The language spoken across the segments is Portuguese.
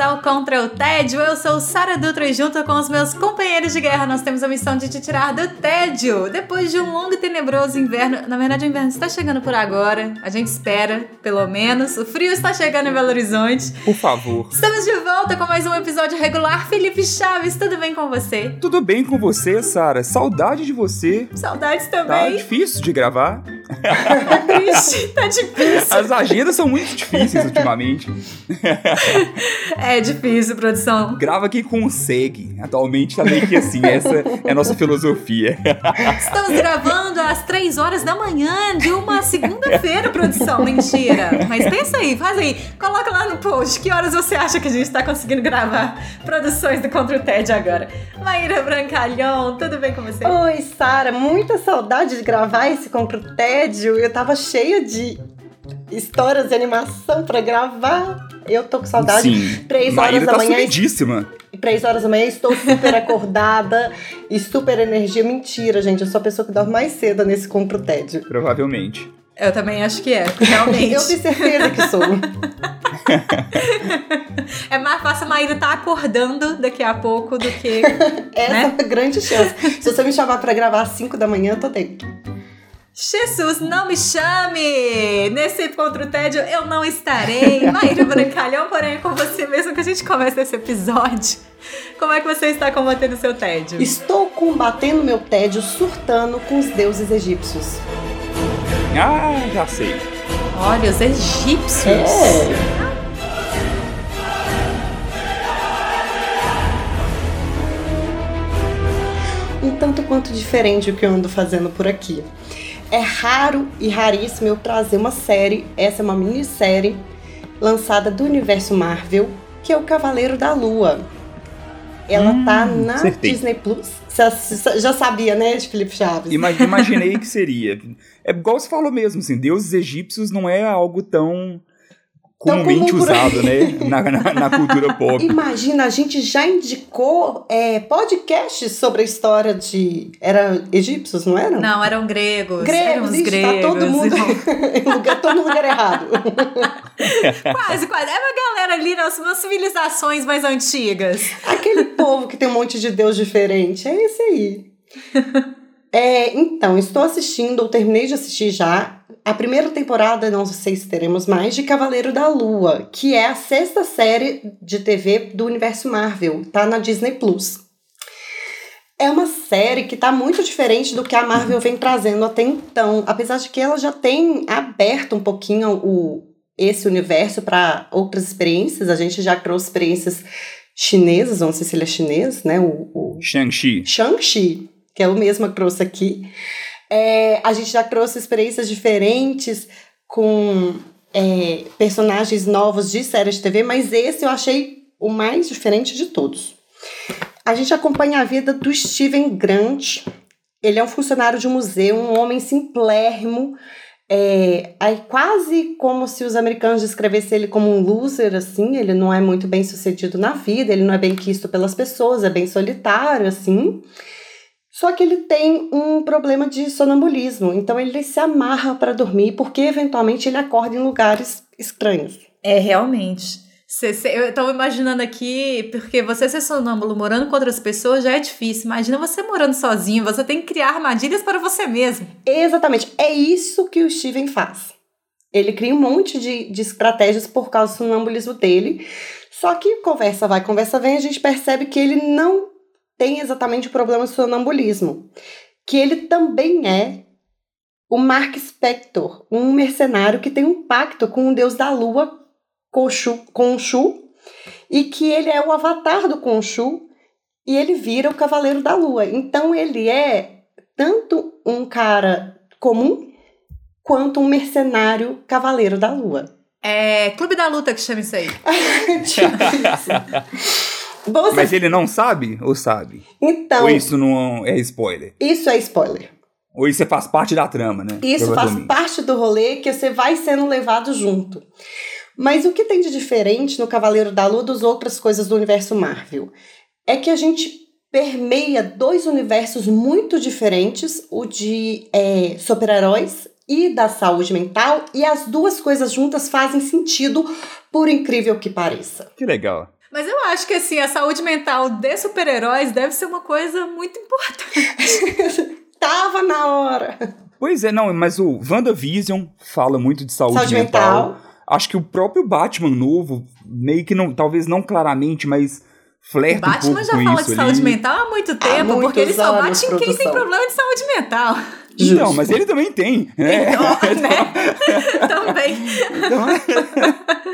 Ao Contra o Tédio. Eu sou Sara Dutra e junto com os meus companheiros de guerra nós temos a missão de te tirar do tédio. Depois de um longo e tenebroso inverno, na verdade o inverno está chegando por agora, a gente espera, pelo menos. O frio está chegando em Belo Horizonte. Por favor. Estamos de volta com mais um episódio regular. Felipe Chaves, tudo bem com você? Tudo bem com você, Sara. Saudade de você. Saudades também. Tá difícil de gravar. Tá triste, tá difícil. As agendas são muito difíceis ultimamente. É difícil, produção. Grava quem consegue. Atualmente tá meio que assim, essa é a nossa filosofia. Estamos gravando às 3 horas da manhã de uma segunda-feira, produção. Mentira. Mas pensa aí, faz aí. Coloca lá no post que horas você acha que a gente tá conseguindo gravar produções do Contra o TED agora. Maíra Brancalhão, tudo bem com você? Oi, Sara. Muita saudade de gravar esse Contra o Tédio. Eu tava cheia de histórias de animação para gravar. Eu tô com saudade. Sim. Três Maíra horas da tá manhã. sumidíssima. Três horas da manhã, estou super acordada e super energia. Mentira, gente. Eu sou a pessoa que dorme mais cedo nesse compro tédio. Provavelmente. Eu também acho que é, realmente. Eu tenho certeza que sou. é mais fácil a Maíra estar tá acordando daqui a pouco do que. Essa né? é uma grande chance. Se você me chamar para gravar às 5 da manhã, eu tô dentro. Jesus, não me chame! Nesse Contra o Tédio eu não estarei. Maíra Brancalhão, porém, é com você mesmo que a gente começa esse episódio. Como é que você está combatendo o seu tédio? Estou combatendo meu tédio surtando com os deuses egípcios. Ah, já sei. Olha, os egípcios. É. Um tanto quanto diferente o que eu ando fazendo por aqui. É raro e raríssimo eu trazer uma série, essa é uma minissérie lançada do universo Marvel, que é o Cavaleiro da Lua. Ela Hum, tá na acertei. Disney Plus. Já sabia, né, de Felipe Chaves? Ima- Imaginei que seria. É igual você falou mesmo, assim, deuses egípcios não é algo Tão comumente comum usado, né? Na, na- na cultura pop. Imagina, a gente já indicou é, podcasts sobre a história de. Era egípcios, não eram? Não, eram gregos. eram Gregos, os isso, gregos. tá todo mundo em lugar, todo lugar errado. quase, quase. É uma galera ali nas, nas civilizações mais antigas. Aquele povo que tem um monte de Deus diferente, é esse aí. É, então, estou assistindo, ou terminei de assistir já, a primeira temporada, não sei se teremos mais, de Cavaleiro da Lua, que é a sexta série de TV do universo Marvel, tá na Disney Plus. É uma série que tá muito diferente do que a Marvel vem trazendo até então, apesar de que ela já tem aberto um pouquinho o, esse universo para outras experiências. A gente já trouxe experiências chinesas, não sei se ele é chinês, né? O, o Shang-Chi. Shang-Chi, que é o mesmo que trouxe aqui. É, a gente já trouxe experiências diferentes com é, personagens novos de séries de TV, mas esse eu achei o mais diferente de todos. A gente acompanha a vida do Steven Grant. Ele é um funcionário de um museu, um homem simplérrimo. É, aí quase como se os americanos descrevessem ele como um loser, assim. Ele não é muito bem sucedido na vida, ele não é bem quisto pelas pessoas, é bem solitário, assim. Só que ele tem um problema de sonambulismo, então ele se amarra para dormir porque eventualmente ele acorda em lugares estranhos. É, realmente. Cê- cê- eu tô imaginando aqui, porque você ser sonâmbulo morando com outras pessoas já é difícil. Imagina você morando sozinho, você tem que criar armadilhas para você mesmo. Exatamente, é isso que o Steven faz. Ele cria um monte de, de estratégias por causa do sonambulismo dele. Só que conversa vai, conversa vem, a gente percebe que ele não tem exatamente o problema do sonambulismo. Que ele também é o Mark Spector, um mercenário que tem um pacto com o deus da lua, Khonshu, Khonshu e que ele é o avatar do Khonshu e ele vira o cavaleiro da lua. Então ele é tanto um cara comum quanto um mercenário cavaleiro da lua. É Clube da Luta que chama isso aí. Tipo isso. Você... Mas ele não sabe ou sabe? Então. Ou isso não é spoiler? Isso é spoiler. Ou isso faz parte da trama, né? Isso faz parte do rolê que você vai sendo levado junto. Mas o que tem de diferente no Cavaleiro da Lua das outras coisas do universo Marvel? É que a gente permeia dois universos muito diferentes, o de é, super-heróis e da saúde mental, e as duas coisas juntas fazem sentido, por incrível que pareça. Que legal. Mas eu acho que assim, a saúde mental de super-heróis deve ser uma coisa muito importante. Tava na hora. Pois é, não, mas o WandaVision fala muito de saúde, saúde mental. mental. Acho que o próprio Batman novo, meio que não, talvez não claramente, mas flerta o Batman um já fala de saúde mental há muito tempo, há porque ele só bate em quem tem problema de saúde mental. Justo. Não, mas ele também tem. Né? Então, né? também. Então...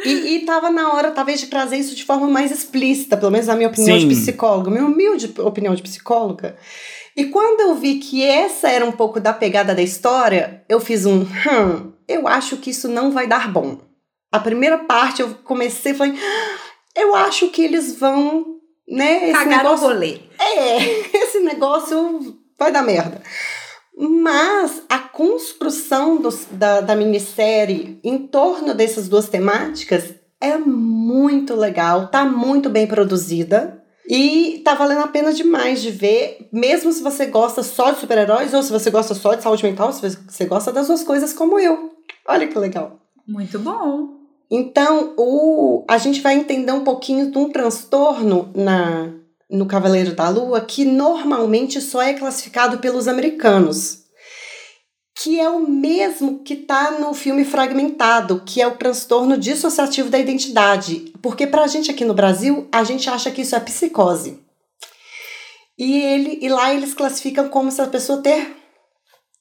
e, e tava na hora, talvez, de trazer isso de forma mais explícita, pelo menos na minha opinião Sim. de psicóloga, minha humilde opinião de psicóloga. E quando eu vi que essa era um pouco da pegada da história, eu fiz um, hum, eu acho que isso não vai dar bom. A primeira parte eu comecei e falei, ah, eu acho que eles vão, né? Cagar negócio, o rolê. É, esse negócio vai dar merda. Mas a construção da, da minissérie em torno dessas duas temáticas é muito legal, tá muito bem produzida. E tá valendo a pena demais de ver, mesmo se você gosta só de super-heróis ou se você gosta só de saúde mental, se você gosta das duas coisas como eu. Olha que legal. Muito bom. Então, o, a gente vai entender um pouquinho de um transtorno na, no Cavaleiro da Lua que normalmente só é classificado pelos americanos, que é o mesmo que está no filme Fragmentado, que é o transtorno dissociativo da identidade. Porque para a gente aqui no Brasil, a gente acha que isso é psicose. E, ele, e lá eles classificam como se a pessoa ter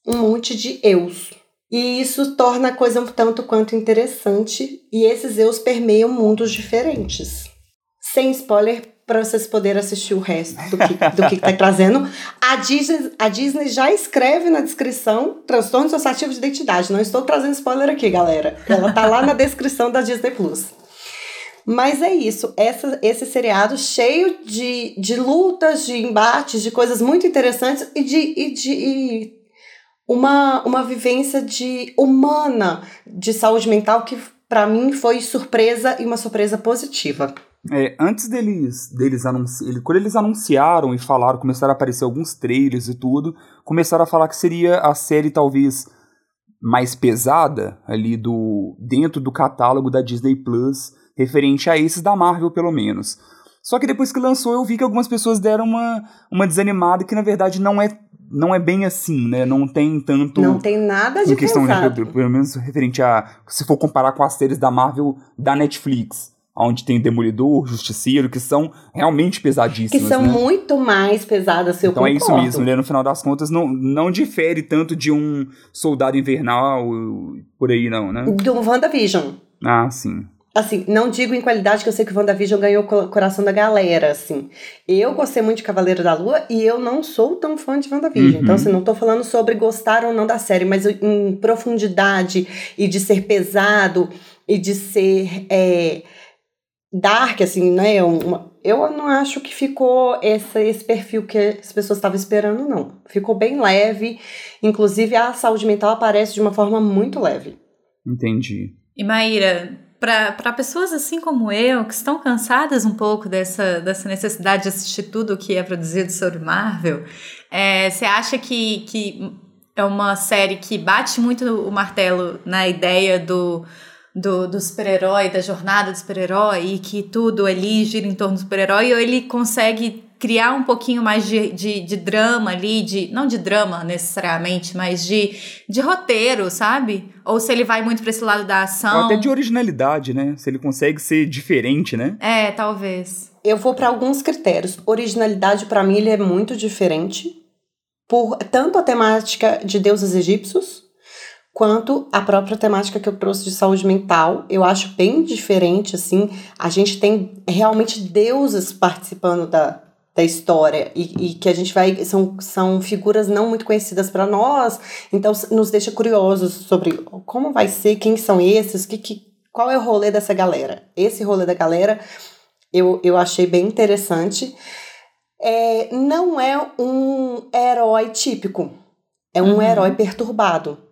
um monte de eus. E isso torna a coisa um tanto quanto interessante, e esses eus permeiam mundos diferentes. Sem spoiler, para vocês poderem assistir o resto do que, do que está trazendo. A Disney, a Disney já escreve na descrição transtorno associativo de identidade. Não estou trazendo spoiler aqui, galera. Ela tá lá na descrição da Disney Plus. Mas é isso, essa, esse seriado cheio de, de lutas, de embates, de coisas muito interessantes e de, e de e uma, uma vivência de humana de saúde mental que para mim foi surpresa e uma surpresa positiva. É, antes deles, deles anunciarem, quando eles anunciaram e falaram, começaram a aparecer alguns trailers e tudo, começaram a falar que seria a série talvez mais pesada ali do dentro do catálogo da Disney Plus, referente a esses da Marvel pelo menos. Só que depois que lançou eu vi que algumas pessoas deram uma, uma desanimada que na verdade não é não é bem assim, né? Não tem tanto. Não tem nada de questão, pesado. pelo menos referente a. Se for comparar com as séries da Marvel da Netflix onde tem Demolidor, Justiceiro, que são realmente pesadíssimas. Que são né? muito mais pesadas, eu Então concordo. é isso mesmo, né? No final das contas, não, não difere tanto de um Soldado Invernal, por aí não, né? Do WandaVision. Ah, sim. Assim, não digo em qualidade que eu sei que o WandaVision ganhou o coração da galera, assim. Eu gostei muito de Cavaleiro da Lua e eu não sou tão fã de WandaVision. Uhum. Então, assim, não tô falando sobre gostar ou não da série, mas em profundidade e de ser pesado e de ser... É, dark, assim, né? Uma, eu não acho que ficou esse, esse perfil que as pessoas estavam esperando, não. Ficou bem leve. Inclusive, a saúde mental aparece de uma forma muito leve. Entendi. E Maíra, para pessoas assim como eu, que estão cansadas um pouco dessa, dessa necessidade de assistir tudo o que é produzido sobre Marvel, é, você acha que, que é uma série que bate muito o martelo na ideia do do, do super-herói, da jornada do super-herói, e que tudo ali gira em torno do super-herói, ou ele consegue criar um pouquinho mais de, de, de, drama ali, de não de drama necessariamente, mas de, de roteiro, sabe? Ou se ele vai muito para esse lado da ação. Ou até de originalidade, né? Se ele consegue ser diferente, né? É, talvez. Eu vou para alguns critérios. Originalidade, para mim, ele é muito diferente. Por tanto a temática de deuses egípcios, quanto a própria temática que eu trouxe de saúde mental. Eu acho bem diferente, assim. A gente tem realmente deuses participando da, da história e, e que a gente vai. São, são figuras não muito conhecidas para nós, então nos deixa curiosos sobre como vai ser, quem são esses, que, que, qual é o rolê dessa galera. Esse rolê da galera Eu, eu achei bem interessante. É, não é um herói típico, é um Uhum. herói perturbado.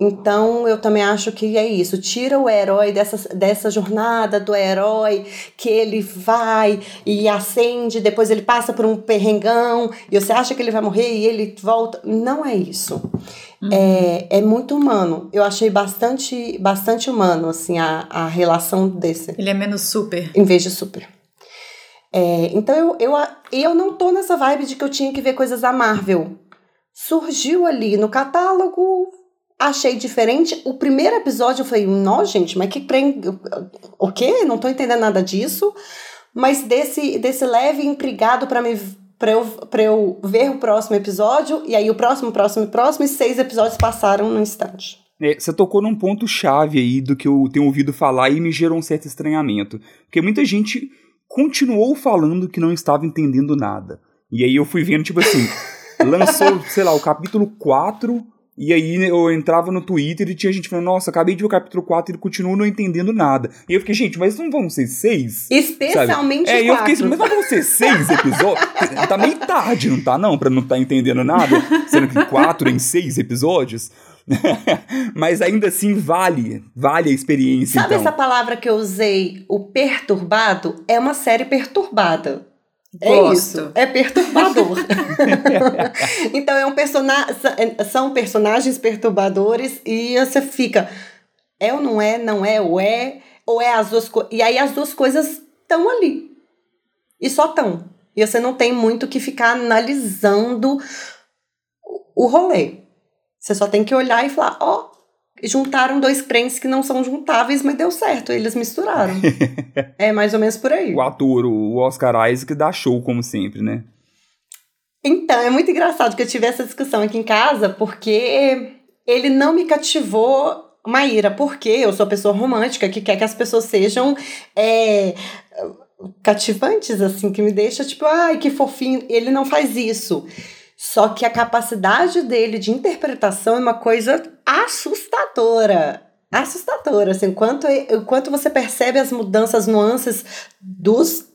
Então, eu também acho que é isso. Tira o herói dessa, dessa jornada do herói, que ele vai e acende, depois ele passa por um perrengão, e você acha que ele vai morrer e ele volta. Não é isso. É, é muito humano. Eu achei bastante, bastante humano, assim, a, a relação desse Ele é menos super. em vez de super. É, então eu, eu, eu não tô nessa vibe de que eu tinha que ver coisas da Marvel. Surgiu ali no catálogo, achei diferente. O primeiro episódio eu falei, não, gente, mas que trem. O quê? Não tô entendendo nada disso. Mas desse, desse leve intrigado para me. Pra eu, pra eu ver o próximo episódio, e aí o próximo, próximo, próximo, e seis episódios passaram no instante. É, você tocou num ponto chave aí do que eu tenho ouvido falar e me gerou um certo estranhamento. Porque muita gente continuou falando que não estava entendendo nada. E aí eu fui vendo, tipo assim, lançou, sei lá, o capítulo 4, e aí eu entrava no Twitter e tinha gente falando, nossa, acabei de ver o capítulo 4 e ele continua não entendendo nada. E eu fiquei, gente, mas não vão ser seis? Especialmente É, o e eu fiquei assim, mas não vão ser seis episódios? tá meio tarde, não tá não? Pra não estar entendendo nada? Sendo que quatro em seis episódios? mas ainda assim vale, vale a experiência, Sabe então. essa palavra que eu usei, o perturbado? É uma série perturbada. É Gosto. isso, é perturbador. então é um persona são personagens perturbadores e você fica, é ou não é, não é ou é, ou é as duas coisas. E aí as duas coisas estão ali. E só estão. E você não tem muito que ficar analisando o rolê. Você só tem que olhar e falar, ó, juntaram dois crentes que não são juntáveis, mas deu certo, eles misturaram. é mais ou menos por aí. O ator, o Oscar Isaac, dá show como sempre, né? Então, é muito engraçado que eu tive essa discussão aqui em casa, porque ele não me cativou, Maíra, porque eu sou pessoa romântica que quer que as pessoas sejam é, cativantes, assim, que me deixa tipo, ai, que fofinho. Ele não faz isso. Só que a capacidade dele de interpretação é uma coisa assustadora. Assustadora, assim, enquanto, enquanto você percebe as mudanças, nuances dos,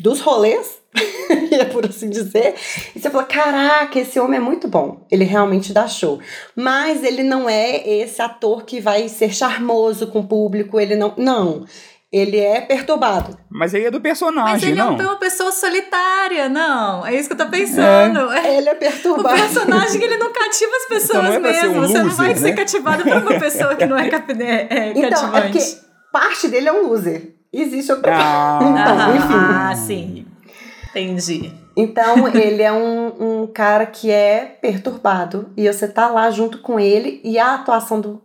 dos rolês, é por assim dizer, e você fala, caraca, esse homem é muito bom, ele realmente dá show. Mas ele não é esse ator que vai ser charmoso com o público, ele não, não, ele é perturbado. Mas aí é do Mas personagem, ele não? é uma pessoa solitária, não. É isso que eu tô pensando. É. Ele é O perturbado. personagem ele não cativa as pessoas Então é pra ser mesmo. um Você não vai loser, ser né? cativado por uma pessoa que não é, cap- é, é Então, é cativante. porque parte dele é um loser. Existe outra Ah, Então, enfim. ah, sim. Entendi. Então, ele é um, um cara que é perturbado. E você tá lá junto com ele. E a atuação do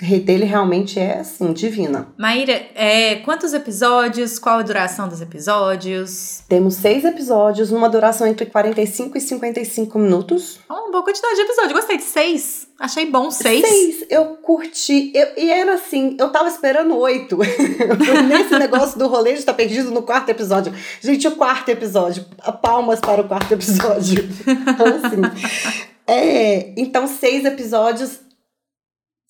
dele realmente é, assim, divina. Maíra, é, quantos episódios? Qual a duração dos episódios? Temos seis episódios, numa duração entre 45 e 55 minutos. Uma boa quantidade de episódios. Gostei de seis. Achei bom seis. Seis, eu curti. Eu, e era assim, eu tava esperando oito. Nesse negócio do rolê de tá perdido no quarto episódio. Gente, o quarto episódio. Palmas para o quarto episódio. Então, assim. É, então, seis episódios.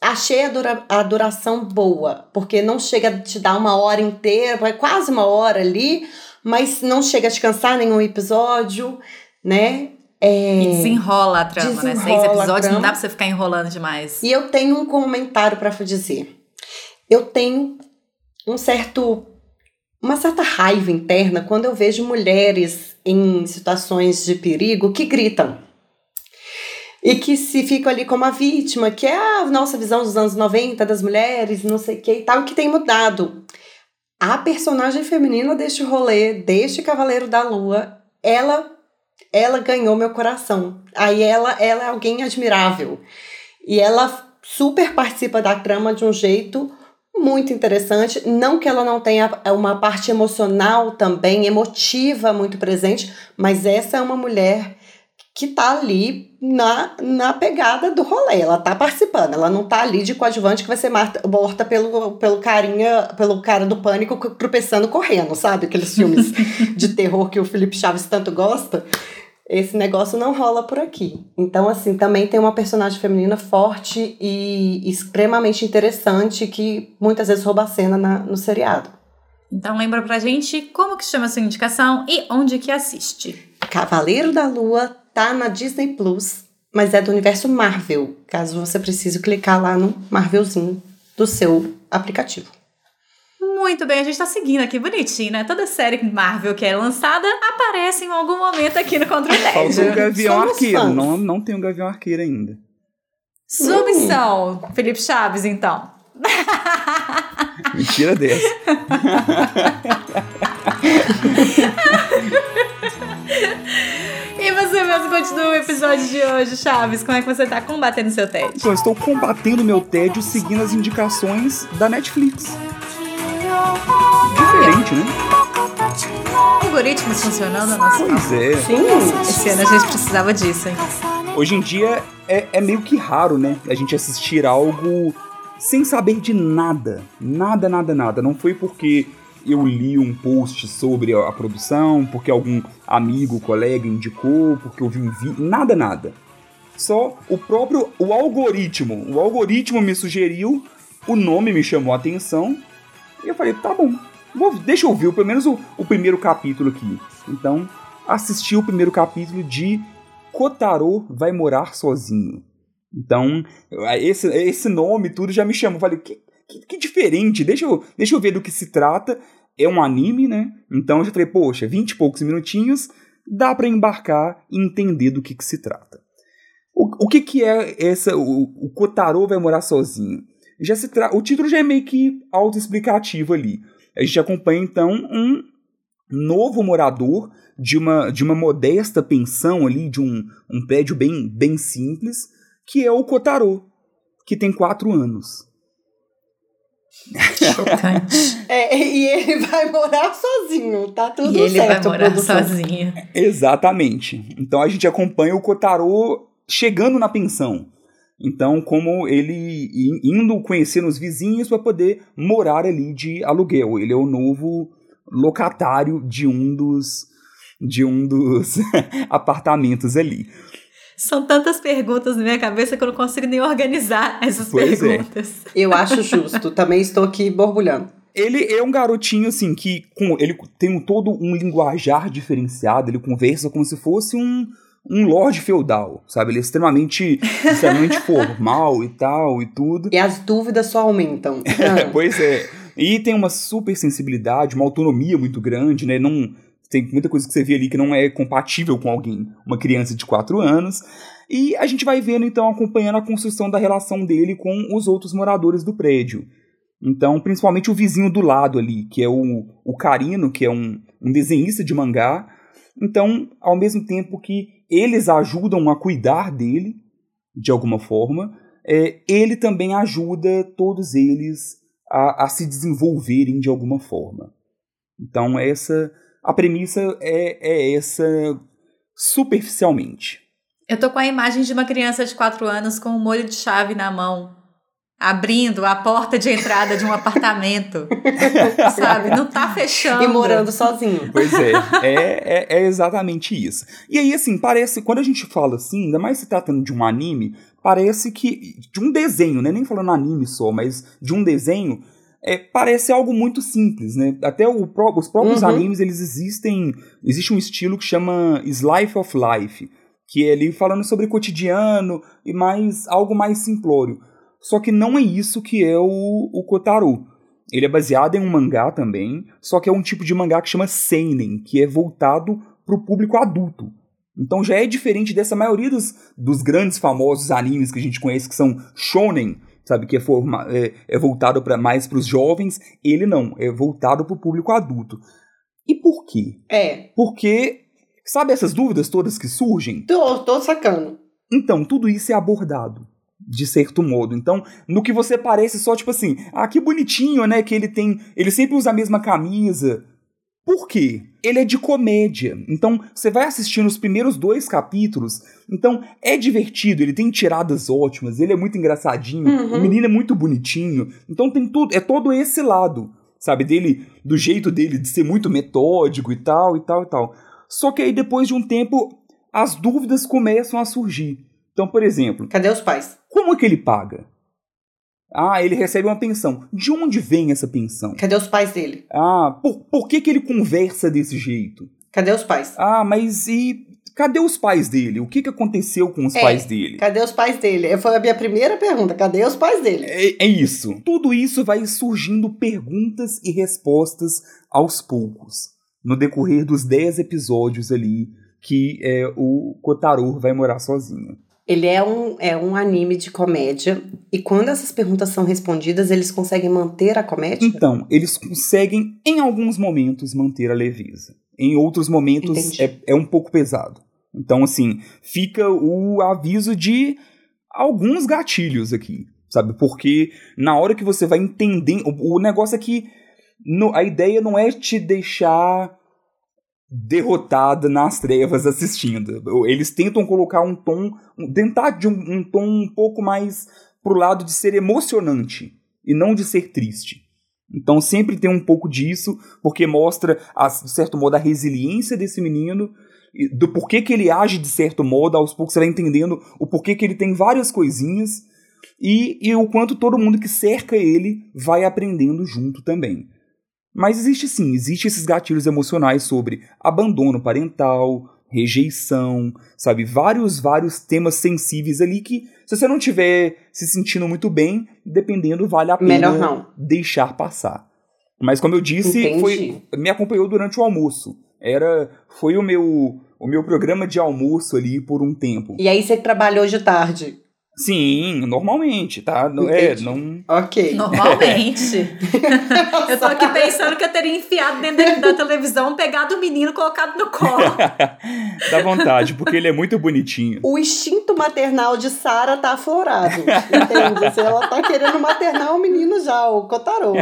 Achei a, dura, a duração boa, porque não chega a te dar uma hora inteira, vai quase uma hora ali, mas não chega a te cansar nenhum episódio, né? É... E desenrola a trama, né? Seis Desenrola episódios, não dá pra você ficar enrolando demais. E eu tenho um comentário para dizer. Eu tenho um certo uma certa raiva interna quando eu vejo mulheres em situações de perigo que gritam. E que se ficam ali como a vítima, que é a nossa visão dos anos 90 das mulheres, não sei o que e tal, que tem mudado. A personagem feminina deste rolê, deste Cavaleiro da Lua, ela ela ganhou meu coração. Aí ela, ela é alguém admirável. E ela super participa da trama de um jeito muito interessante. Não que ela não tenha uma parte emocional também, emotiva muito presente, mas essa é uma mulher que tá ali na, na pegada do rolê. Ela tá participando, ela não tá ali de coadjuvante que vai ser morta pelo, pelo carinha, pelo cara do pânico tropeçando correndo, sabe? Aqueles filmes de terror que o Felipe Chaves tanto gosta. Esse negócio não rola por aqui. Então, assim, também tem uma personagem feminina forte e extremamente interessante que muitas vezes rouba a cena na- no seriado. Então lembra pra gente como que chama a sua indicação e onde que assiste. Cavaleiro da Lua tá na Disney Plus, mas é do universo Marvel, caso você precise clicar lá no Marvelzinho do seu aplicativo. Muito bem, a gente tá seguindo aqui bonitinho, né? Toda série Marvel que é lançada aparece em algum momento aqui no Contra o Faltou o. Gavião Somos Arqueiro. fãs. Não, não tem o Gavião Arqueiro ainda. Sua missão, Felipe Chaves, então. Mentira dessa. E mesmo continua o episódio de hoje, Chaves. Como é que você tá combatendo seu tédio? Então, eu estou combatendo meu tédio seguindo as indicações da Netflix. Diferente, né? Algoritmos funcionando a nosso favor. Pois é. Sim, Esse ano a gente precisava disso, hein? Hoje em dia é, é meio que raro, né? A gente assistir algo sem saber de nada. Nada, nada, nada. Não foi porque eu li um post sobre a, a produção, porque algum amigo, colega indicou, porque eu vi um vídeo. Nada, nada. Só o próprio o algoritmo. O algoritmo me sugeriu, o nome me chamou a atenção. E eu falei, tá bom, vou- deixa eu ver pelo menos o, o primeiro capítulo aqui. Então, assisti o primeiro capítulo de Kotaro vai morar sozinho. Então, esse, esse nome tudo já me chamou. Falei, que, que, que diferente, deixa eu, deixa eu ver do que se trata. É um anime, né? Então eu já falei, poxa, 20 e poucos minutinhos, dá pra embarcar e entender do que, que se trata. O, o que, que é essa. O, o Kotaro vai morar sozinho? Já se tra... O título já é meio que autoexplicativo ali. A gente acompanha então um novo morador de uma, de uma modesta pensão ali, de um, um prédio bem, bem simples, que é o Kotaro, que tem quatro anos. Chocante. É, e ele vai morar sozinho, tá tudo e ele certo, vai morar produção. sozinho. Exatamente. Então a gente acompanha o Kotaro chegando na pensão. Então, como ele indo conhecendo os vizinhos para poder morar ali de aluguel. Ele é o novo locatário de um dos de um dos apartamentos ali. São tantas perguntas na minha cabeça que eu não consigo nem organizar essas Pois é. perguntas. Eu acho justo, também estou aqui borbulhando. Ele é um garotinho assim que com, ele tem um, todo um linguajar diferenciado, ele conversa como se fosse um, um lord feudal, sabe? Ele é extremamente, extremamente formal e tal e tudo. E as dúvidas só aumentam. Pois é. E tem uma super sensibilidade, uma autonomia muito grande, né? Não tem muita coisa que você vê ali que não é compatível com alguém, uma criança de 4 anos. E a gente vai vendo então acompanhando a construção da relação dele com os outros moradores do prédio. Então, principalmente o vizinho do lado ali, que é o, o Karino, que é um, um desenhista de mangá. Então, ao mesmo tempo que eles ajudam a cuidar dele, de alguma forma, é, ele também ajuda todos eles a, a se desenvolverem de alguma forma. Então, essa a premissa é, é essa superficialmente. Eu tô com a imagem de uma criança de 4 anos com um molho de chave na mão, abrindo a porta de entrada de um apartamento. sabe? Não tá fechando. e morando sozinho. Pois é, é, é, é exatamente isso. E aí, assim, parece, quando a gente fala assim, ainda mais se tratando de um anime, parece que. de um desenho, né? Nem falando anime só, mas de um desenho, é, parece algo muito simples, né? Até os próprios Uhum. animes, eles existem. Existe um estilo que chama Slice of Life, que é ali falando sobre cotidiano e mais algo mais simplório. Só que não é isso que é o, o Kotaro. Ele é baseado em um mangá também, só que é um tipo de mangá que chama seinen, que é voltado para o público adulto. Então já é diferente dessa maioria dos, dos grandes famosos animes que a gente conhece que são shonen, sabe, que é, forma, é, é voltado pra, mais para os jovens. Ele não, é voltado para o público adulto. E por quê? É, Porque sabe essas dúvidas todas que surgem? tô, tô sacando. Então, tudo isso é abordado, de certo modo. Então, no que você parece só, tipo assim, ah, que bonitinho, né? Que ele tem. Ele sempre usa a mesma camisa. Por quê? Ele é de comédia. Então, você vai assistindo os primeiros dois capítulos. Então, é divertido, ele tem tiradas ótimas, ele é muito engraçadinho, Uhum. o menino é muito bonitinho. Então, tem tudo. É todo esse lado, sabe? Dele, do jeito dele de ser muito metódico e tal, e tal, e tal. Só que aí, depois de um tempo, as dúvidas começam a surgir. Então, por exemplo, Cadê os pais? como é que ele paga? Ah, ele recebe uma pensão. De onde vem essa pensão? Cadê os pais dele? Ah, por, por que, que ele conversa desse jeito? Cadê os pais? Ah, mas e cadê os pais dele? O que, que aconteceu com os É, pais dele? Cadê os pais dele? Foi a minha primeira pergunta. Cadê os pais dele? É, é isso. Tudo isso vai surgindo perguntas e respostas aos poucos, no decorrer dos 10 episódios ali que é, o Kotaro vai morar sozinho. Ele é um, é um anime de comédia. E quando essas perguntas são respondidas, eles conseguem manter a comédia? Então, eles conseguem, em alguns momentos, manter a leveza. Em outros momentos, Entendi. é, é um pouco pesado. Então, assim, fica o aviso de alguns gatilhos aqui, sabe? Porque na hora que você vai entender. O, o negócio é que no- a ideia não é te deixar derrotada nas trevas assistindo. Eles tentam colocar um tom, um- tentar de um, um tom um pouco mais pro lado de ser emocionante e não de ser triste. Então sempre tem um pouco disso, porque mostra, a, de certo modo, a resiliência desse menino, do porquê que ele age de certo modo, aos poucos você vai entendendo o porquê que ele tem várias coisinhas, e, e o quanto todo mundo que cerca ele vai aprendendo junto também. Mas existe sim, existe esses gatilhos emocionais sobre abandono parental, rejeição, sabe? Vários, vários temas sensíveis ali que, se você não estiver se sentindo muito bem, dependendo, vale a pena deixar passar. Mas como eu disse, Entendi. foi, me acompanhou durante o almoço. Era, foi o meu, o meu programa de almoço ali por um tempo. E aí você trabalhou de tarde. Sim, normalmente, tá? Não, é, não. Ok. Normalmente. eu tô aqui pensando que eu teria enfiado dentro da, da televisão, pegado o menino, colocado no colo. Dá vontade, porque ele é muito bonitinho. O instinto maternal de Sara tá aflorado. Entende? Se ela tá querendo maternar o menino já, o Kotaro.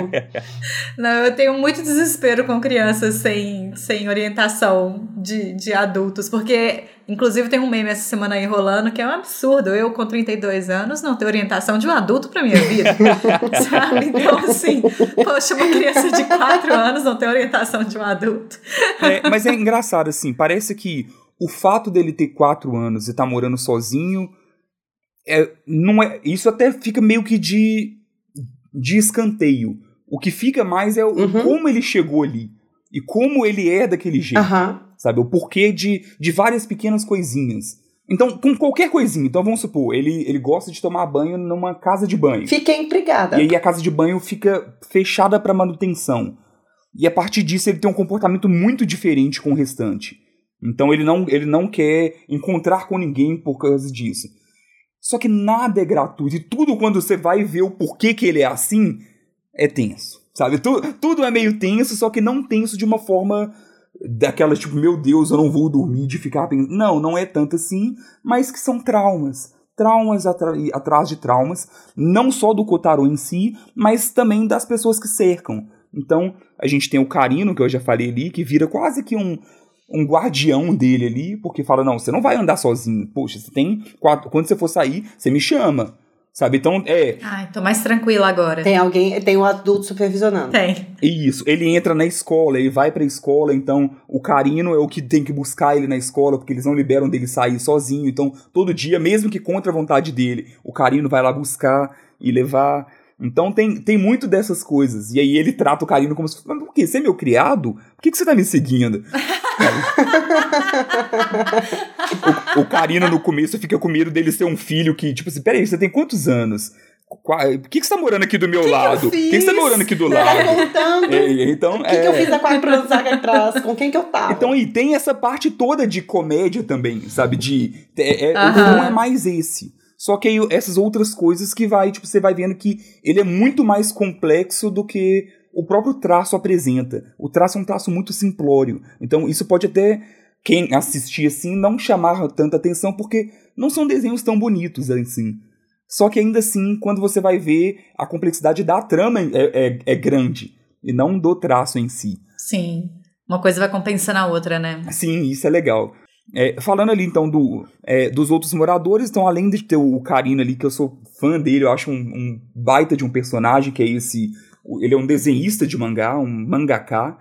Não, eu tenho muito desespero com crianças sem, sem orientação de, de adultos, porque, inclusive, tem um meme essa semana aí rolando que é um absurdo. Eu, com 32 anos, não ter orientação de um adulto pra minha vida. sabe? Então, assim, poxa, uma criança de 4 anos não ter orientação de um adulto. É, mas é engraçado, assim, parece que o fato dele ter quatro anos e estar morando sozinho, é, não é, isso até fica meio que de, de escanteio. O que fica mais é o, Uhum. como ele chegou ali. E como ele é daquele jeito. Aham. Sabe? O porquê de, de várias pequenas coisinhas. Então, com qualquer coisinha. Então, vamos supor, ele, ele gosta de tomar banho numa casa de banho. Fiquei empregada. E aí a casa de banho fica fechada para manutenção. E a partir disso ele tem um comportamento muito diferente com o restante. Então ele não, ele não quer encontrar com ninguém por causa disso. Só que nada é gratuito. E tudo quando você vai ver o porquê que ele é assim, é tenso. Sabe? Tu, tudo é meio tenso, só que não tenso de uma forma daquela tipo, meu Deus, eu não vou dormir de ficar pensando. Não, não é tanto assim, mas que são traumas. Traumas atra- atrás de traumas, não só do Kotaro em si, mas também das pessoas que cercam. Então, a gente tem o Karino, que eu já falei ali, que vira quase que um, um guardião dele ali, porque fala: não, você não vai andar sozinho. Poxa, você tem. Quando você for sair, você me chama. Sabe? Então, é. Ai, tô mais tranquila agora. Tem alguém, tem um adulto supervisionando. Tem. Isso, ele entra na escola, ele vai pra escola, então o Carino é o que tem que buscar ele na escola, porque eles não liberam dele sair sozinho. Então, todo dia, mesmo que contra a vontade dele, o Carino vai lá buscar e levar. Então tem, tem muito dessas coisas. E aí ele trata o Carino como se fosse. Mas por quê? Você é meu criado? Por que, que você tá me seguindo? o, o Carino no começo fica com medo dele ser um filho que, tipo assim, peraí, você tem quantos anos? Por que, que você tá morando aqui do meu lado? Por que, que você tá morando aqui do Tá lado? contando É, então, o que, que é. eu fiz há quatro anos atrás, com quem que eu tava. Então, e tem essa parte toda de comédia também, sabe? De. É, é, O Aham. tom é mais esse. Só que aí essas outras coisas que vai, tipo, você vai vendo que ele é muito mais complexo do que o próprio traço apresenta. O traço é um traço muito simplório. Então, isso pode até, quem assistir assim, não chamar tanta atenção, porque não são desenhos tão bonitos assim. Só que ainda assim, quando você vai ver, a complexidade da trama é, é, é grande. E não do traço em si. Sim. Uma coisa vai compensando a outra, né? Sim, isso é legal. É, falando ali então do, é, dos outros moradores, então além de ter o Karino ali, que eu sou fã dele, eu acho um, um baita de um personagem, que é esse. Ele é um desenhista de mangá, um mangaká.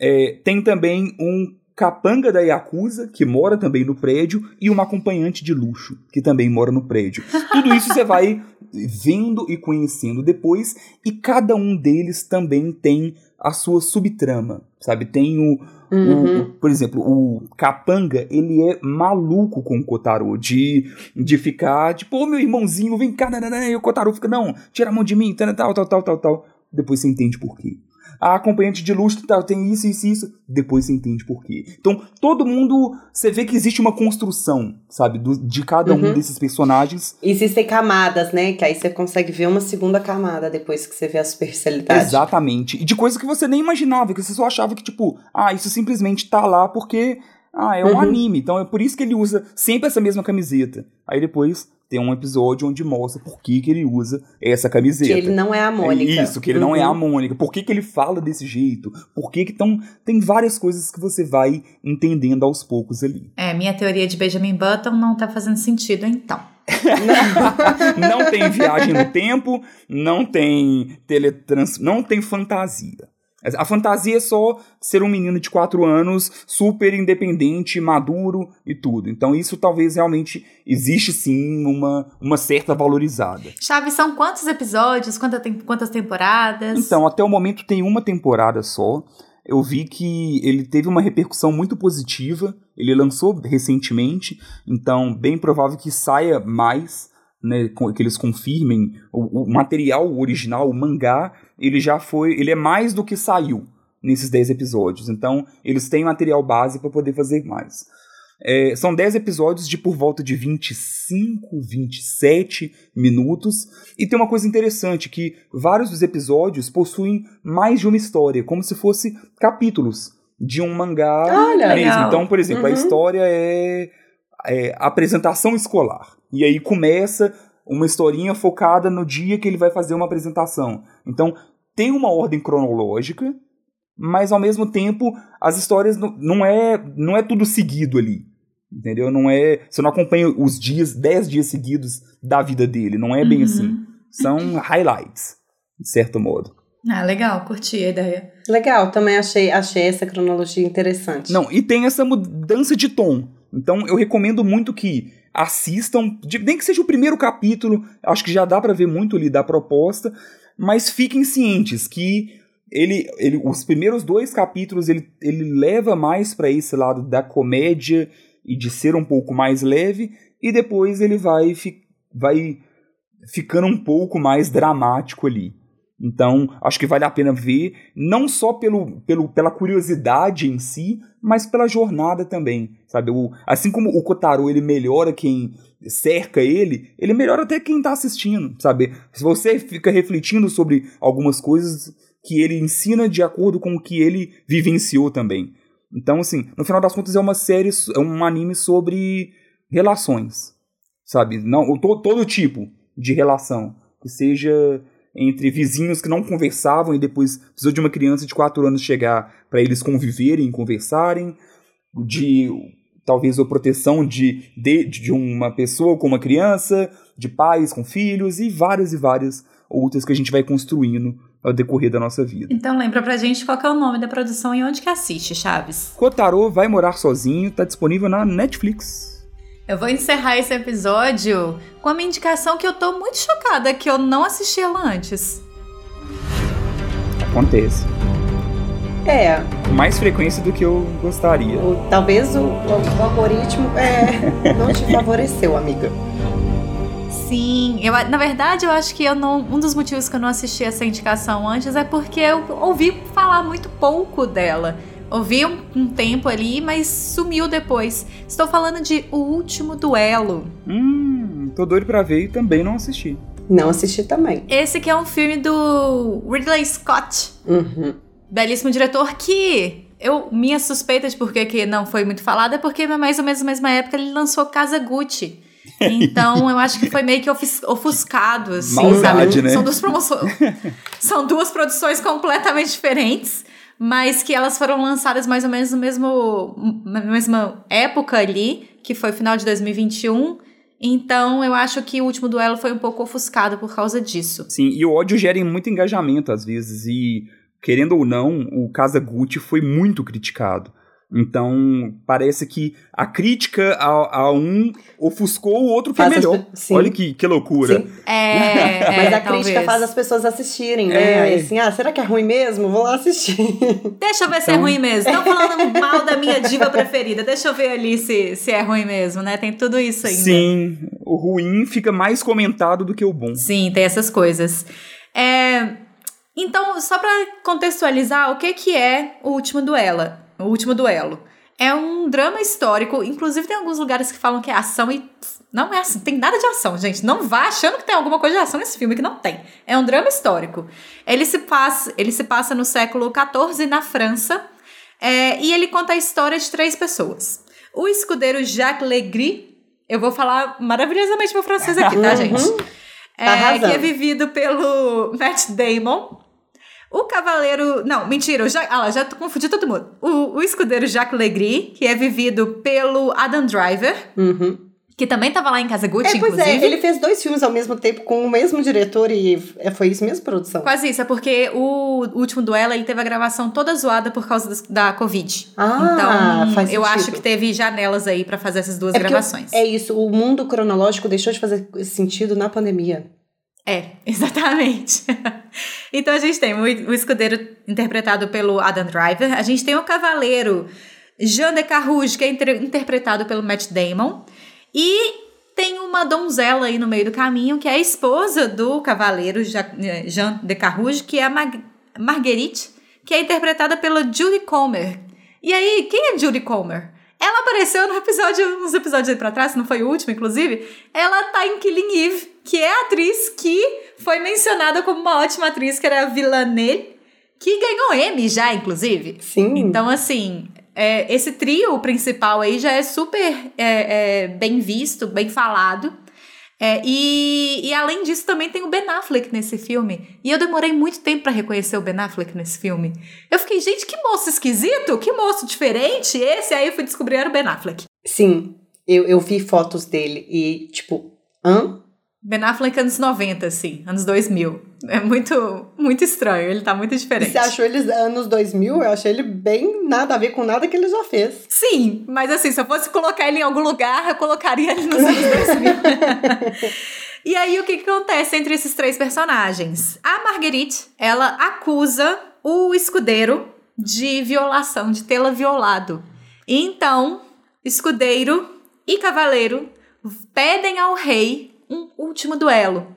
É, tem também um capanga da Yakuza, que mora também no prédio, e uma acompanhante de luxo, que também mora no prédio. Tudo isso você vai vendo e conhecendo depois, e cada um deles também tem a sua subtrama, sabe? Tem o, uhum. o, por exemplo, o Capanga, ele é maluco com o Kotaro, de, de ficar, tipo, ô meu irmãozinho, vem cá, e o Kotaro fica, não, tira a mão de mim, tal, tal, tal, tal, tal. Depois você entende por quê a acompanhante de luxo tá, tem isso, isso, isso. Depois você entende por quê. Então, todo mundo. Você vê que existe uma construção, sabe, do, de cada uhum. um desses personagens. Existem camadas, né? Que aí você consegue ver uma segunda camada depois que você vê a superficialidade. Exatamente. E de coisas que você nem imaginava, que você só achava que, tipo, ah, isso simplesmente tá lá porque. Ah, é um uhum. anime, então é por isso que ele usa sempre essa mesma camiseta. Aí depois tem um episódio onde mostra por que, que ele usa essa camiseta. Que ele não é a Mônica. É isso, que ele uhum. não é a uhum. Mônica. Por que, que ele fala desse jeito? Por que que tão... Tem várias coisas que você vai entendendo aos poucos ali. É, minha teoria de Benjamin Button não tá fazendo sentido, então. não tem viagem no tempo, não tem teletrans... não tem fantasia. A fantasia é só ser um menino de 4 anos, super independente, maduro e tudo. Então isso talvez realmente existe sim uma, uma certa valorizada. Chaves, são quantos episódios? Quantas, quantas temporadas? Então, até o momento tem uma temporada só. Eu vi que ele teve uma repercussão muito positiva. Ele lançou recentemente, então bem provável que saia mais né, que eles confirmem o, o, material original, o mangá, ele já foi, ele é mais do que saiu nesses 10 episódios. Então, eles têm material base para poder fazer mais. É, são 10 episódios de por volta de 25, 27 minutos. E tem uma coisa interessante, que vários dos episódios possuem mais de uma história, como se fosse capítulos de um mangá Olha, mesmo. Legal. Então, por exemplo, uhum. a história é, é apresentação escolar. E aí começa uma historinha focada no dia que ele vai fazer uma apresentação. Então, tem uma ordem cronológica, mas ao mesmo tempo as histórias não, não é não é tudo seguido ali. Entendeu? Não é, você não acompanha os dias, 10 dias seguidos da vida dele, não é bem uhum. assim. São highlights, de certo modo. Ah, legal, curti a ideia. Legal, também achei, achei essa cronologia interessante. Não, e tem essa mudança de tom. Então eu recomendo muito que assistam, nem que seja o primeiro capítulo, acho que já dá para ver muito ali da proposta, mas fiquem cientes que ele, ele os primeiros dois capítulos ele, ele leva mais para esse lado da comédia e de ser um pouco mais leve, e depois ele vai, fi, vai ficando um pouco mais dramático ali. Então, acho que vale a pena ver, não só pelo, pelo, pela curiosidade em si, mas pela jornada também, sabe? O, assim como o Kotaro, ele melhora quem cerca ele, ele melhora até quem tá assistindo, sabe? Se você fica refletindo sobre algumas coisas que ele ensina de acordo com o que ele vivenciou também. Então, assim, no final das contas é uma série, é um anime sobre relações, sabe? Não, todo, todo tipo de relação, que seja entre vizinhos que não conversavam e depois precisou de uma criança de 4 anos chegar para eles conviverem e conversarem, de talvez a proteção de, de, de uma pessoa com uma criança, de pais com filhos e várias e várias outras que a gente vai construindo ao decorrer da nossa vida. Então lembra pra gente qual é o nome da produção e onde que assiste, Chaves. Kotaro vai morar sozinho, tá disponível na Netflix. Eu vou encerrar esse episódio com uma indicação que eu tô muito chocada que eu não assisti ela antes. Acontece. É. Com mais frequência do que eu gostaria. O, talvez o, o, algoritmo é, não te favoreceu, amiga. Sim, eu, na verdade eu acho que eu não, um dos motivos que eu não assisti essa indicação antes é porque eu ouvi falar muito pouco dela. Ouvi um, um, tempo ali, mas sumiu depois. Estou falando de O Último Duelo. Hum, tô doido pra ver e também não assisti. Não assisti também. Esse que é um filme do Ridley Scott. Uhum. Belíssimo diretor que eu minha suspeita de por que não foi muito falada é porque mais ou menos na mesma época ele lançou Casa Gucci. Então eu acho que foi meio que ofuscado, assim, Maldade, sabe? Né? São duas, São duas produções completamente diferentes mas que elas foram lançadas mais ou menos no mesmo, na mesma época ali, que foi final de 2021. Então, eu acho que o último duelo foi um pouco ofuscado por causa disso. Sim, e o ódio gera muito engajamento às vezes, e querendo ou não, o Casa Gucci foi muito criticado. Então, parece que a crítica a, a um ofuscou o outro que Faz é as melhor. sim. Olha que, que loucura. É, Mas é, a crítica talvez. faz as pessoas assistirem, né? É. Assim, ah, será que é ruim mesmo? Vou lá assistir. Deixa eu ver se é Então- ruim mesmo. Estão falando mal da minha diva preferida. Deixa eu ver ali se, se é ruim mesmo, né? Tem tudo isso ainda. Sim, o ruim fica mais comentado do que o bom. Sim, tem essas coisas. É, Então, só pra contextualizar, o que que é o último duelo? O último duelo. É um drama histórico, inclusive tem alguns lugares que falam que é ação e não é assim, tem nada de ação, gente. Não vá achando que tem alguma coisa de ação nesse filme que não tem. É um drama histórico. Ele se passa, ele se passa no século XIV na França é, e ele conta a história de três pessoas. O escudeiro Jacques Legris, eu vou falar maravilhosamente meu francês aqui, tá, Uhum. gente? Tá É, que é vivido pelo Matt Damon. O cavaleiro. Não, mentira, eu já, ah, já confundi todo mundo. O, o escudeiro Jacques Legris, que é vivido pelo Adam Driver, Uhum. que também tava lá em Casa Gucci, É, pois inclusive. é, ele fez dois filmes ao mesmo tempo com o mesmo diretor e é, foi isso mesmo, produção? Quase isso, é porque o último duelo ele teve a gravação toda zoada por causa da Covid. Ah, então, faz eu sentido. acho que teve janelas aí pra fazer essas duas É gravações. É isso, o mundo cronológico deixou de fazer sentido na pandemia. É, exatamente. então a gente tem o, escudeiro interpretado pelo Adam Driver, a gente tem o cavaleiro Jean de Carrouge, que é inter- interpretado pelo Matt Damon, e tem uma donzela aí no meio do caminho, que é a esposa do cavaleiro eh, Jean de Carrouge, que é a Marguerite, que é interpretada pela Judy Comer. E aí, quem é Judy Comer? Apareceu no episódio, uns episódios aí pra trás, não foi o último, inclusive. Ela tá em Killing Eve, que é a atriz que foi mencionada como uma ótima atriz, que era a Villanelle, que ganhou M já, inclusive. Sim. Então, assim, é, esse trio principal aí já é super é, é, bem visto, bem falado. É, e, e além disso, também tem o Ben Affleck nesse filme. E eu demorei muito tempo pra reconhecer o Ben Affleck nesse filme. Eu fiquei, gente, que moço esquisito, que moço diferente esse. Aí eu fui descobrir era o Ben Affleck. Sim, eu, eu vi fotos dele e, tipo, hã? Ben Affleck anos 90, assim, anos 2000. É muito, muito estranho, ele tá muito diferente. Você achou eles anos 2000? Eu achei ele bem nada a ver com nada que ele já fez. Sim, mas assim, se eu fosse colocar ele em algum lugar, eu colocaria ele nos anos 2000. e aí, o que, que acontece entre esses três personagens? A Marguerite, ela acusa o escudeiro de violação, de tê-la violado. E então, escudeiro e cavaleiro pedem ao rei um último duelo.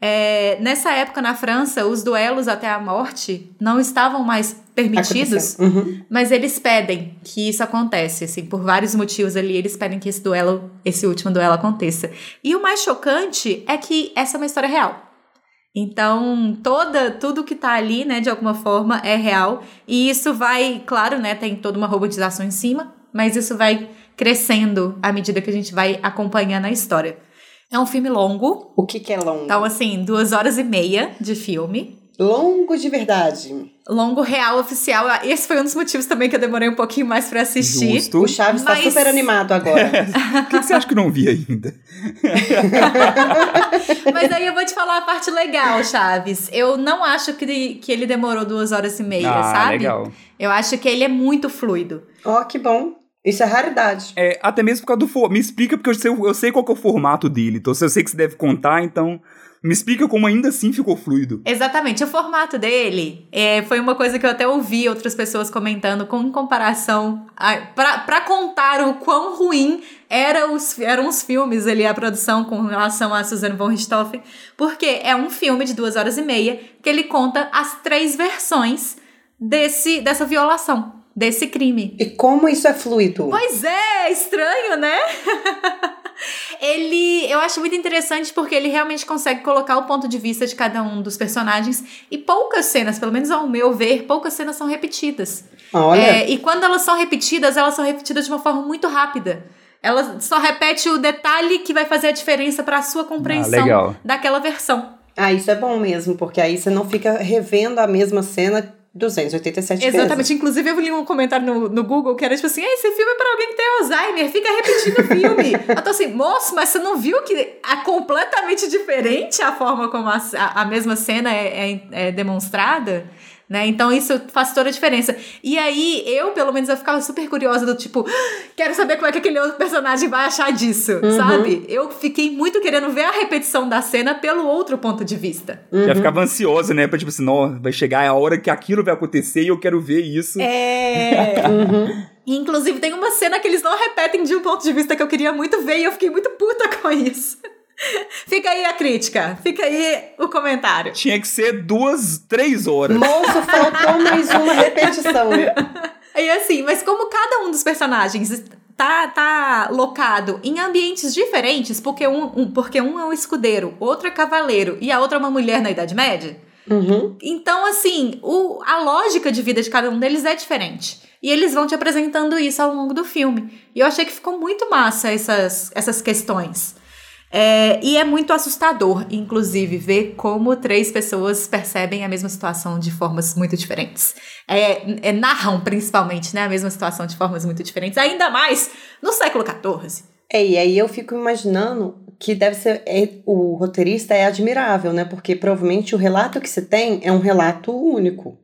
É, nessa época, na França, os duelos até a morte não estavam mais permitidos. Uhum. Mas eles pedem que isso acontece, assim, por vários motivos ali, eles pedem que esse duelo, esse último duelo aconteça. E o mais chocante é que essa é uma história real. Então, toda, tudo que tá ali, né, de alguma forma, é real. E isso vai, claro, né, tem toda uma robotização em cima, mas isso vai crescendo à medida que a gente vai acompanhando a história. É um filme longo, O que, que é longo? então, assim, duas horas e meia de filme. Longo de verdade. Longo real oficial. Esse foi um dos motivos também que eu demorei um pouquinho mais pra assistir. Justo. O Chaves tá Mas- super animado agora. Por que, que você acha que não vi ainda? Mas aí eu vou te falar a parte legal, Chaves. Eu não acho que ele, que ele demorou duas horas e meia, ah, sabe? legal. Eu acho que ele é muito fluido. Ó, que bom. Isso é raridade. É, até mesmo por causa do for... Me explica, porque eu sei, eu sei qual que é o formato dele. Então, se eu sei que você deve contar, então... Me explica como ainda assim ficou fluido. Exatamente. O formato dele é, foi uma coisa que eu até ouvi outras pessoas comentando com comparação. A, pra, pra contar o quão ruim era os, eram os filmes ali, a produção com relação a Suzanne von Richthofen. Porque é um filme de duas horas e meia que ele conta as três versões desse, dessa violação, desse crime. E como isso é fluido? Pois é, estranho, né? ele, eu acho muito interessante porque ele realmente consegue colocar o ponto de vista de cada um dos personagens e poucas cenas, pelo menos ao meu ver, poucas cenas são repetidas. Olha, É, e quando elas são repetidas, elas são repetidas de uma forma muito rápida. Ela só repete o detalhe que vai fazer a diferença para a sua compreensão Ah, daquela versão. ah, isso é bom mesmo, porque aí você não fica revendo a mesma cena 287 Exatamente. vezes. Inclusive, eu li um comentário no, no Google que era tipo assim: "Ah, esse filme é para alguém que tem Alzheimer, fica repetindo o filme. eu tô assim, moço, mas você não viu que é completamente diferente a forma como a, a, a mesma cena é, é- é demonstrada? Né? Então isso faz toda a diferença. E aí, eu, pelo menos, eu ficava super curiosa do tipo, quero saber como é que aquele outro personagem vai achar disso, uhum. sabe? Eu fiquei muito querendo ver a repetição da cena pelo outro ponto de vista. Uhum. Já ficava ansiosa, né? Pra tipo assim, não, vai chegar a hora que aquilo vai acontecer e eu quero ver isso. É. uhum. Inclusive, tem uma cena que eles não repetem de um ponto de vista que eu queria muito ver e eu fiquei muito puta com isso. Fica aí a crítica, fica aí o comentário. Tinha que ser duas, três horas. Moço, faltou mais uma repetição. E assim, mas como cada um dos personagens tá, tá locado em ambientes diferentes, porque um, um, porque um é um escudeiro, outro é cavaleiro e a outra é uma mulher na Idade Média. Uhum. Então, assim, o, a lógica de vida de cada um deles é diferente. E eles vão te apresentando isso ao longo do filme. E eu achei que ficou muito massa essas, essas questões. É, e é muito assustador, inclusive, ver como três pessoas percebem a mesma situação de formas muito diferentes. É, é, narram, principalmente, né, a mesma situação de formas muito diferentes, ainda mais no século XIV. É, e aí eu fico imaginando que deve ser. É, o roteirista é admirável, né? Porque provavelmente o relato que você tem é um relato único.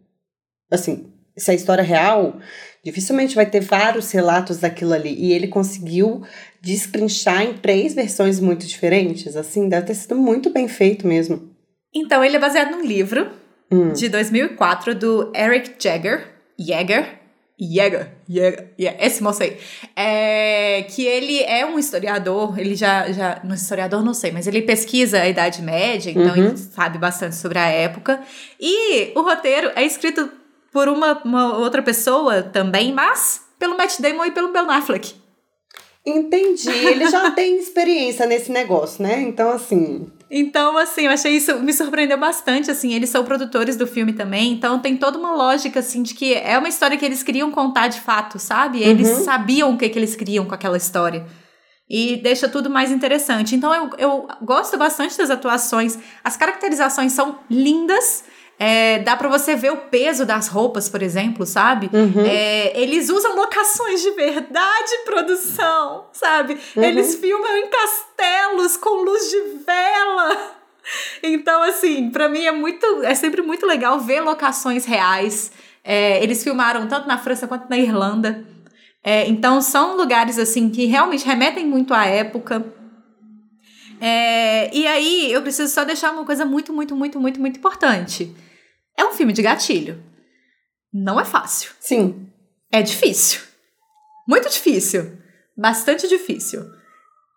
Assim, se a história é real, dificilmente vai ter vários relatos daquilo ali. E ele conseguiu destrinchar em três versões muito diferentes, assim, deve ter sido muito bem feito mesmo. Então, ele é baseado num livro hum. de 2004 do Eric Jagger, Jagger, Jäger, Jäger, esse moço aí, é, que ele é um historiador, ele já, já, no historiador não sei, mas ele pesquisa a Idade Média, então uhum. ele sabe bastante sobre a época, e o roteiro é escrito por uma, uma outra pessoa também, mas pelo Matt Damon e pelo Ben Affleck. Entendi. Ele já tem experiência nesse negócio, né? Então, assim. Então, assim, eu achei isso, me surpreendeu bastante, assim, eles são produtores do filme também, então tem toda uma lógica, assim, de que é uma história que eles queriam contar de fato, sabe? Eles uhum. sabiam o que, que eles queriam com aquela história. E deixa tudo mais interessante. Então, eu, eu gosto bastante das atuações, as caracterizações são lindas, é, dá para você ver o peso das roupas, por exemplo, sabe? Uhum. É, eles usam locações de verdade produção, sabe? Uhum. Eles filmam em castelos com luz de vela. Então, assim, para mim é muito, é sempre muito legal ver locações reais. É, eles filmaram tanto na França quanto na Irlanda. É, então, são lugares assim que realmente remetem muito à época. É, e aí, eu preciso só deixar uma coisa muito, muito, muito, muito, muito importante. É um filme de gatilho. Não é fácil. Sim. É difícil. Muito difícil. Bastante difícil.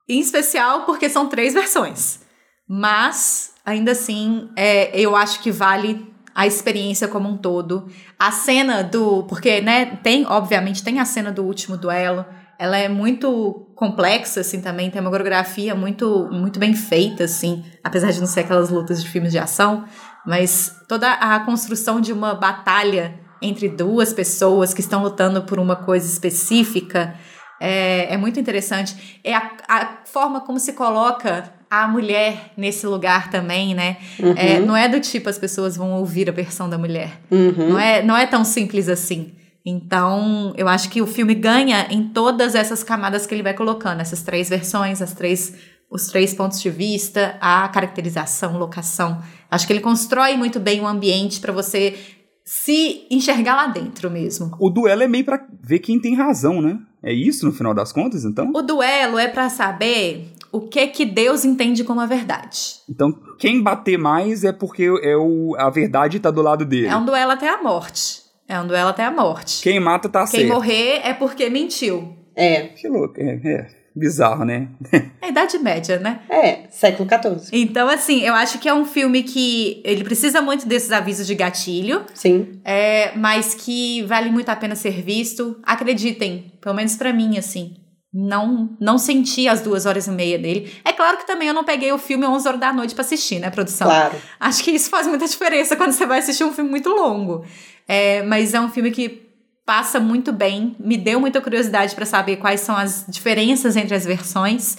Em especial porque são três versões. Mas, ainda assim, é, eu acho que vale a experiência como um todo. A cena do. Porque, né, tem, obviamente, tem a cena do último duelo. Ela é muito complexa, assim, também. Tem uma coreografia muito, muito bem feita, assim. Apesar de não ser aquelas lutas de filmes de ação. Mas toda a construção de uma batalha entre duas pessoas que estão lutando por uma coisa específica é, é muito interessante. É a, a, forma como se coloca a mulher nesse lugar também, né? Uhum. É, não é do tipo as pessoas vão ouvir a versão da mulher. Uhum. Não, é, não é tão simples assim. Então, eu acho que o filme ganha em todas essas camadas que ele vai colocando, essas três versões, as três os três pontos de vista, a caracterização, locação. Acho que ele constrói muito bem o ambiente para você se enxergar lá dentro mesmo. O duelo é meio para ver quem tem razão, né? É isso no final das contas, então? O duelo é para saber o que que Deus entende como a verdade. Então, quem bater mais é porque é o, a verdade tá do lado dele. É um duelo até a morte. É um duelo até a morte. Quem mata tá quem certo. Quem morrer é porque mentiu. É. Que louco, é. é bizarro, né? É a Idade Média, né? É, século XIV. Então, assim, eu acho que é um filme que ele precisa muito desses avisos de gatilho. Sim. É, mas que vale muito a pena ser visto. Acreditem, pelo menos para mim, assim. Não, não senti as duas horas e meia dele. É claro que também eu não peguei o filme 11 horas da noite para assistir, né, produção? Claro. Acho que isso faz muita diferença quando você vai assistir um filme muito longo. É, mas é um filme que passa muito bem, me deu muita curiosidade para saber quais são as diferenças entre as versões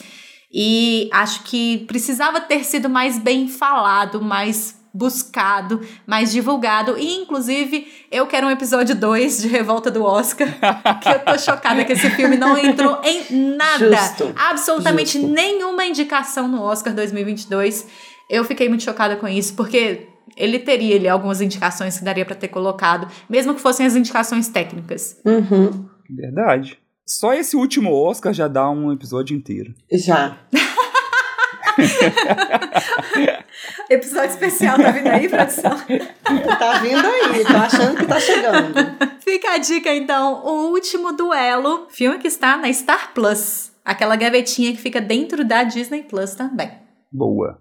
e acho que precisava ter sido mais bem falado, mais buscado, mais divulgado. E, inclusive, eu quero um episódio 2 de Revolta do Oscar. que eu tô chocada que esse filme não entrou em nada. Justo, absolutamente justo. nenhuma indicação no Oscar 2022. Eu fiquei muito chocada com isso, porque ele teria ali algumas indicações que daria pra ter colocado, mesmo que fossem as indicações técnicas. Uhum. Verdade. Só esse último Oscar já dá um episódio inteiro. Já. Episódio especial tá vindo aí, produção? Tá vindo aí, tô achando que tá chegando. Fica a dica então, o último duelo, filme que está na Star Plus, aquela gavetinha que fica dentro da Disney Plus também. Boa.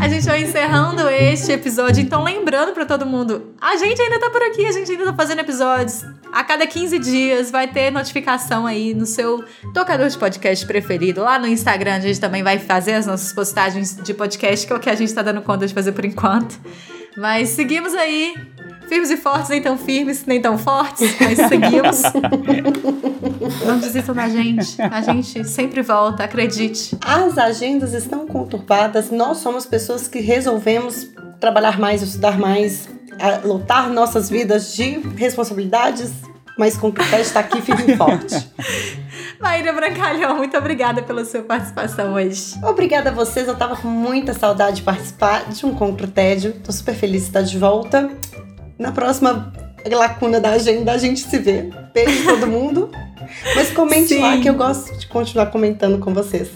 A gente vai encerrando este episódio, então lembrando pra todo mundo, a gente ainda tá por aqui, a gente ainda tá fazendo episódios. A cada 15 dias vai ter notificação aí no seu tocador de podcast preferido. Lá no Instagram a gente também vai fazer as nossas postagens de podcast, que é o que a gente tá dando conta de fazer por enquanto. Mas seguimos aí, firmes e fortes, nem tão firmes, nem tão fortes, mas seguimos. Não desistam da gente. A gente sempre volta, acredite. As agendas estão conturbadas, nós somos pessoas que resolvemos trabalhar mais, estudar mais, lotar nossas vidas de responsabilidades, mas com o critério está aqui firme e forte. Maíra Brancalhão, muito obrigada pela sua participação hoje. Obrigada a vocês, eu tava com muita saudade de participar de um Contra o Tédio. Tô super feliz de estar de volta. Na próxima lacuna da agenda a gente se vê. Beijo todo mundo. Mas comente Sim. lá que eu gosto de continuar comentando com vocês.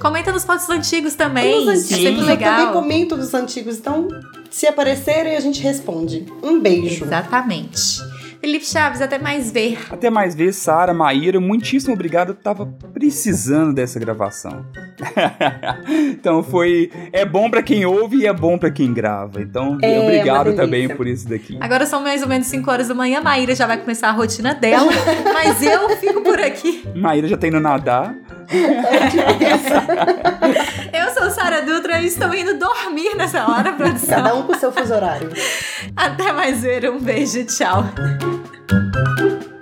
Comenta nos posts antigos também. Nos é antigos, sempre eu também legal. comento dos antigos, então se aparecerem a gente responde. Um beijo. Exatamente. Felipe Chaves, até mais ver. Até mais vezes, Sara, Maíra, muitíssimo obrigado. Eu tava precisando dessa gravação. então foi. É bom pra quem ouve e é bom pra quem grava. Então, É, obrigado também por isso daqui. Agora são mais ou menos 5 horas da manhã. Maíra já vai começar a rotina dela. mas eu fico por aqui. Maíra já tá indo nadar. Eu sou Sara Dutra e estou indo dormir nessa hora, produção. Cada um com seu fuso horário. Até mais ver. Um beijo. Tchau. Thank you.